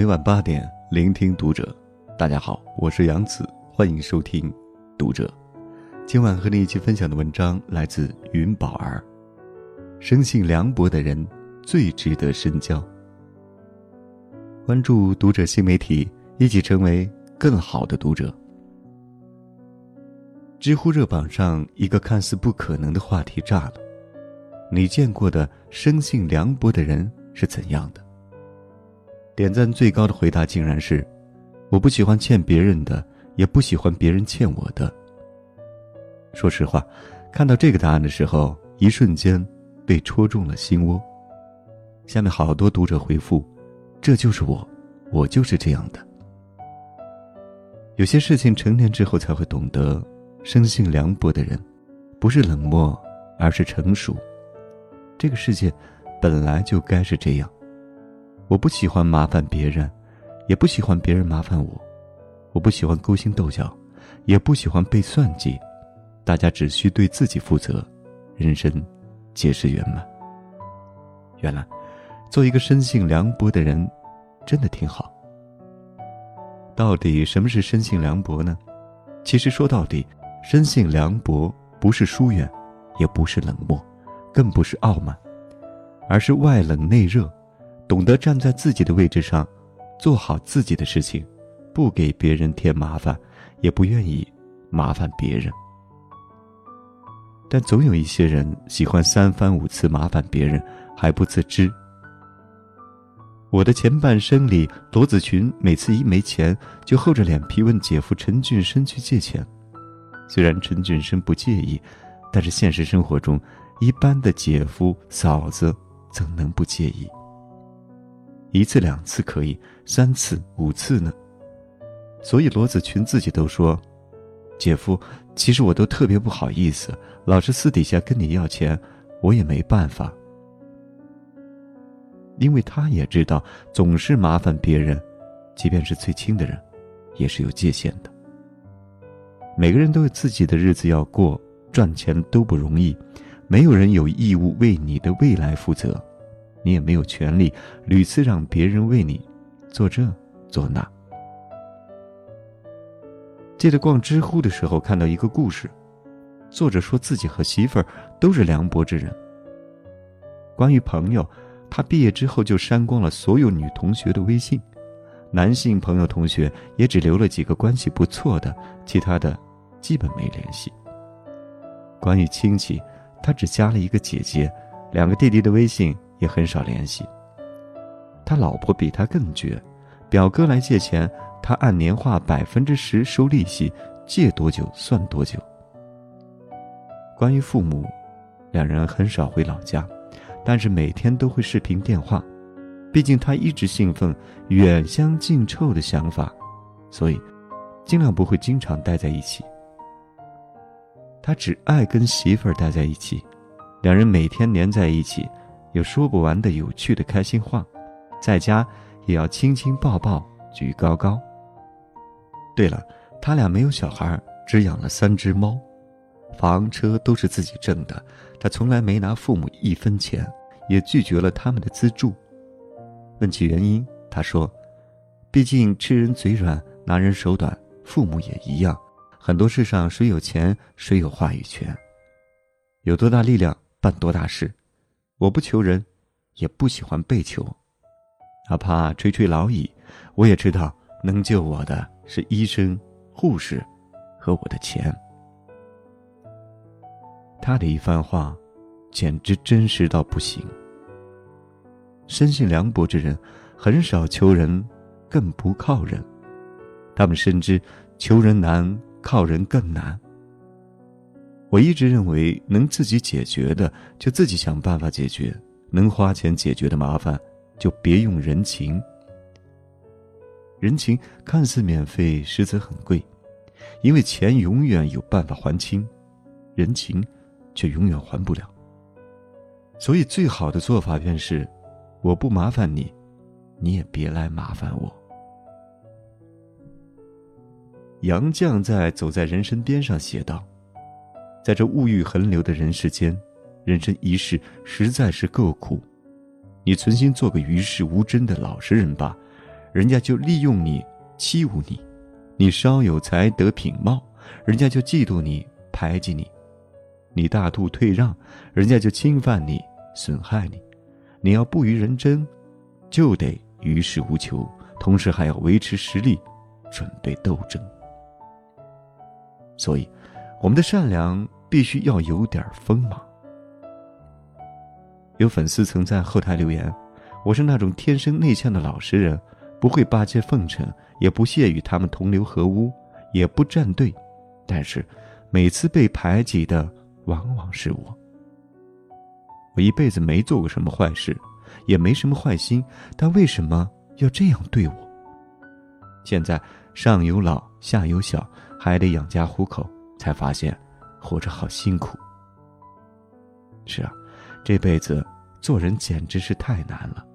每晚八点，聆听读者。大家好，我是杨子，欢迎收听《读者》。今晚和你一起分享的文章来自云宝儿。生性凉薄的人最值得深交。关注《读者》新媒体，一起成为更好的读者。知乎热榜上一个看似不可能的话题炸了：你见过的生性凉薄的人是怎样的？点赞最高的回答竟然是：“我不喜欢欠别人的，也不喜欢别人欠我的。”说实话，看到这个答案的时候，一瞬间被戳中了心窝。下面好多读者回复：“这就是我，我就是这样的。”有些事情成年之后才会懂得，生性凉薄的人，不是冷漠，而是成熟。这个世界，本来就该是这样。我不喜欢麻烦别人，也不喜欢别人麻烦我。我不喜欢勾心斗角，也不喜欢被算计。大家只需对自己负责，人生皆是圆满。原来，做一个生性凉薄的人，真的挺好。到底什么是生性凉薄呢？其实说到底，生性凉薄不是疏远，也不是冷漠，更不是傲慢，而是外冷内热。懂得站在自己的位置上，做好自己的事情，不给别人添麻烦，也不愿意麻烦别人。但总有一些人喜欢三番五次麻烦别人还不自知。我的前半生里，罗子群每次一没钱，就厚着脸皮问姐夫陈俊生去借钱。虽然陈俊生不介意，但是现实生活中，一般的姐夫嫂子怎能不介意？一次两次可以，三次五次呢？所以罗子群自己都说：“姐夫，其实我都特别不好意思，老是私底下跟你要钱，我也没办法。因为他也知道，总是麻烦别人，即便是最亲的人，也是有界限的。每个人都有自己的日子要过，赚钱都不容易，没有人有义务为你的未来负责。”你也没有权利屡次让别人为你做这做那。记得逛知乎的时候看到一个故事，作者说自己和媳妇儿都是凉薄之人。关于朋友，他毕业之后就删光了所有女同学的微信，男性朋友同学也只留了几个关系不错的，其他的基本没联系。关于亲戚，他只加了一个姐姐，两个弟弟的微信。也很少联系。他老婆比他更绝，表哥来借钱，他按年化百分之十收利息，借多久算多久。关于父母，两人很少回老家，但是每天都会视频电话。毕竟他一直信奉远香近臭的想法，所以尽量不会经常待在一起。他只爱跟媳妇儿待在一起，两人每天黏在一起。有说不完的有趣的开心话，在家也要亲亲抱抱举高高。对了，他俩没有小孩，只养了三只猫，房车都是自己挣的，他从来没拿父母一分钱，也拒绝了他们的资助。问起原因，他说：“毕竟吃人嘴软，拿人手短，父母也一样，很多事上谁有钱谁有话语权，有多大力量办多大事。”我不求人，也不喜欢被求，哪怕垂垂老矣，我也知道能救我的是医生、护士和我的钱。他的一番话，简直真实到不行。生性凉薄之人，很少求人，更不靠人。他们深知求人难，靠人更难。我一直认为，能自己解决的就自己想办法解决，能花钱解决的麻烦就别用人情。人情看似免费，实则很贵，因为钱永远有办法还清，人情却永远还不了。所以，最好的做法便是，我不麻烦你，你也别来麻烦我。杨绛在《走在人生边上》写道。在这物欲横流的人世间，人生一世实在是够苦。你存心做个与世无争的老实人吧，人家就利用你欺侮你；你稍有才德品貌，人家就嫉妒你排挤你；你大度退让，人家就侵犯你损害你。你要不与人争，就得于事无求，同时还要维持实力，准备斗争。所以，我们的善良必须要有点锋芒。有粉丝曾在后台留言：“我是那种天生内向的老实人，不会巴结奉承，也不屑与他们同流合污，也不站队，但是，每次被排挤的往往是我。我一辈子没做过什么坏事，也没什么坏心，但为什么要这样对我？现在上有老，下有小，还得养家糊口，才发现，活着好辛苦。是啊。”这辈子做人简直是太难了，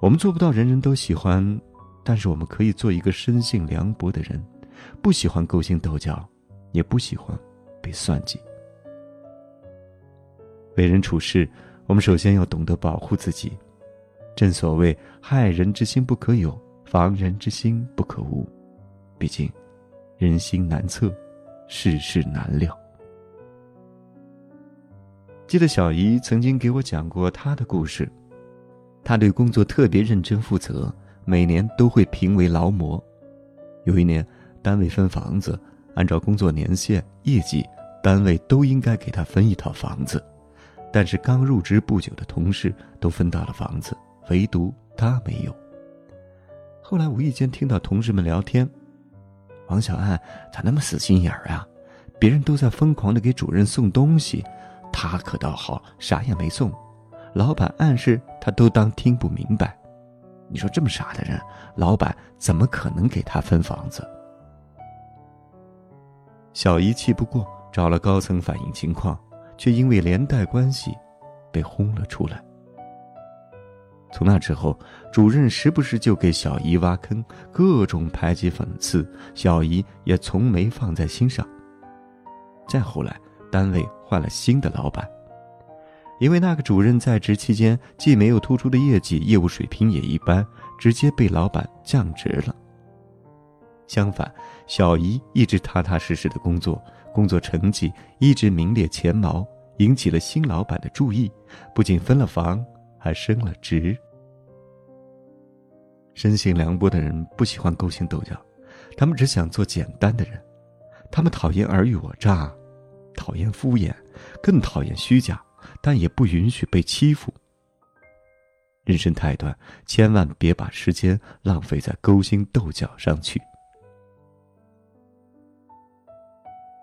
我们做不到人人都喜欢，但是我们可以做一个生性凉薄的人，不喜欢勾心斗角，也不喜欢被算计。为人处事，我们首先要懂得保护自己。正所谓害人之心不可有，防人之心不可无。毕竟，人心难测，世事难料。记得小姨曾经给我讲过她的故事，她对工作特别认真负责，每年都会评为劳模。有一年，单位分房子，按照工作年限、业绩，单位都应该给她分一套房子，但是刚入职不久的同事都分到了房子，唯独她没有。后来无意间听到同事们聊天，王小岸咋那么死心眼儿啊？别人都在疯狂的给主任送东西。他可倒好，啥也没送，老板暗示他都当听不明白。你说这么傻的人，老板怎么可能给他分房子？小姨气不过，找了高层反映情况，却因为连带关系，被轰了出来。从那之后，主任时不时就给小姨挖坑，各种排挤讽刺，小姨也从没放在心上。再后来。单位换了新的老板，因为那个主任在职期间既没有突出的业绩，业务水平也一般，直接被老板降职了。相反，小姨一直踏踏实实的工作，工作成绩一直名列前茅，引起了新老板的注意，不仅分了房，还升了职。生性凉薄的人不喜欢勾心斗角，他们只想做简单的人，他们讨厌尔虞我诈。讨厌敷衍，更讨厌虚假，但也不允许被欺负。人生太短，千万别把时间浪费在勾心斗角上去。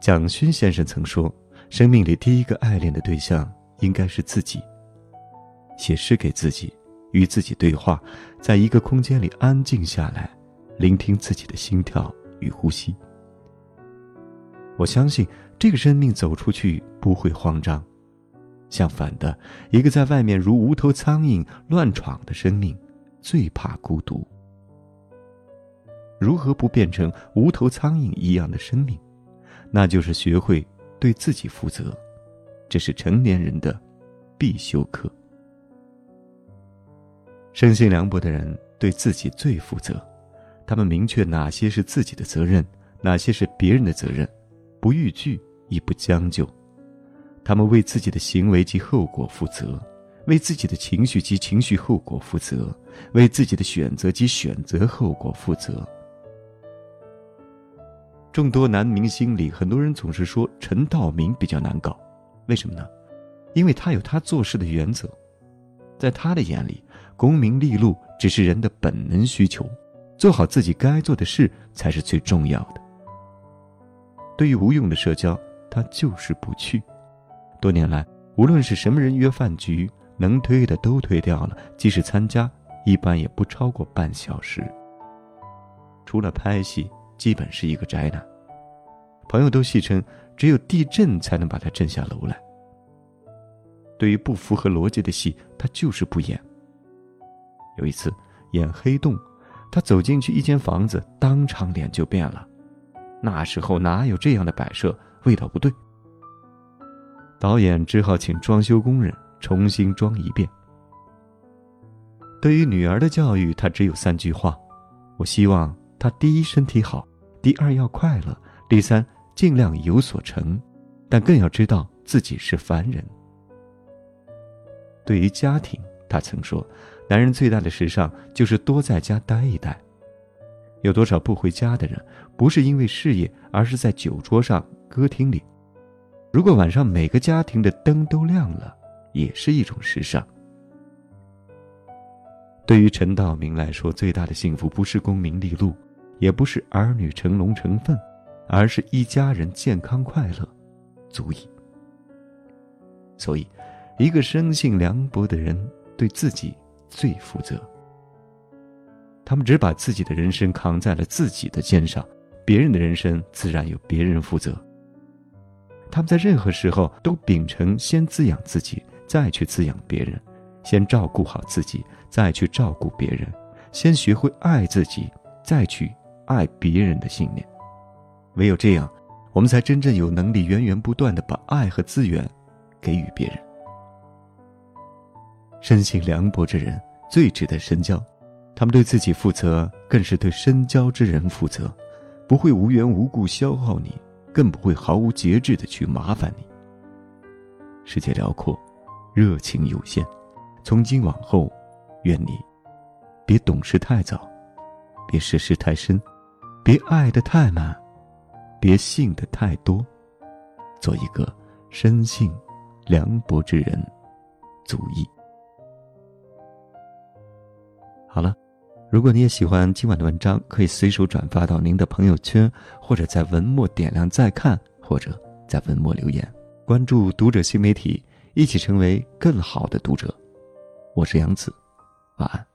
蒋勋先生曾说：“生命里第一个爱恋的对象应该是自己。”写诗给自己，与自己对话，在一个空间里安静下来，聆听自己的心跳与呼吸。我相信。这个生命走出去不会慌张，相反的，一个在外面如无头苍蝇乱闯的生命，最怕孤独。如何不变成无头苍蝇一样的生命？那就是学会对自己负责，这是成年人的必修课。生性凉薄的人对自己最负责，他们明确哪些是自己的责任，哪些是别人的责任，不逾矩。亦不将就，他们为自己的行为及后果负责，为自己的情绪及情绪后果负责，为自己的选择及选择后果负责。众多男明星里，很多人总是说陈道明比较难搞，为什么呢？因为他有他做事的原则，在他的眼里，功名利禄只是人的本能需求，做好自己该做的事才是最重要的。对于无用的社交。他就是不去。多年来，无论是什么人约饭局，能推的都推掉了。即使参加，一般也不超过半小时。除了拍戏，基本是一个宅男。朋友都戏称，只有地震才能把他震下楼来。对于不符合逻辑的戏，他就是不演。有一次演《黑洞》，他走进去一间房子，当场脸就变了。那时候哪有这样的摆设？味道不对，导演只好请装修工人重新装一遍。对于女儿的教育，他只有三句话：我希望她第一身体好，第二要快乐，第三尽量有所成，但更要知道自己是凡人。对于家庭，他曾说：“男人最大的时尚就是多在家待一待。”有多少不回家的人，不是因为事业，而是在酒桌上、歌厅里。如果晚上每个家庭的灯都亮了，也是一种时尚。对于陈道明来说，最大的幸福不是功名利禄，也不是儿女成龙成凤，而是一家人健康快乐，足矣。所以，一个生性凉薄的人，对自己最负责。他们只把自己的人生扛在了自己的肩上，别人的人生自然由别人负责。他们在任何时候都秉承先滋养自己，再去滋养别人；先照顾好自己，再去照顾别人；先学会爱自己，再去爱别人的信念。唯有这样，我们才真正有能力源源不断的把爱和资源给予别人。生性凉薄之人最值得深交。他们对自己负责，更是对深交之人负责，不会无缘无故消耗你，更不会毫无节制的去麻烦你。世界辽阔，热情有限，从今往后，愿你别懂事太早，别涉世太深，别爱的太满，别信的太多，做一个生性凉薄之人，足矣。好了。如果你也喜欢今晚的文章，可以随手转发到您的朋友圈，或者在文末点亮再看，或者在文末留言。关注读者新媒体，一起成为更好的读者。我是杨子，晚安。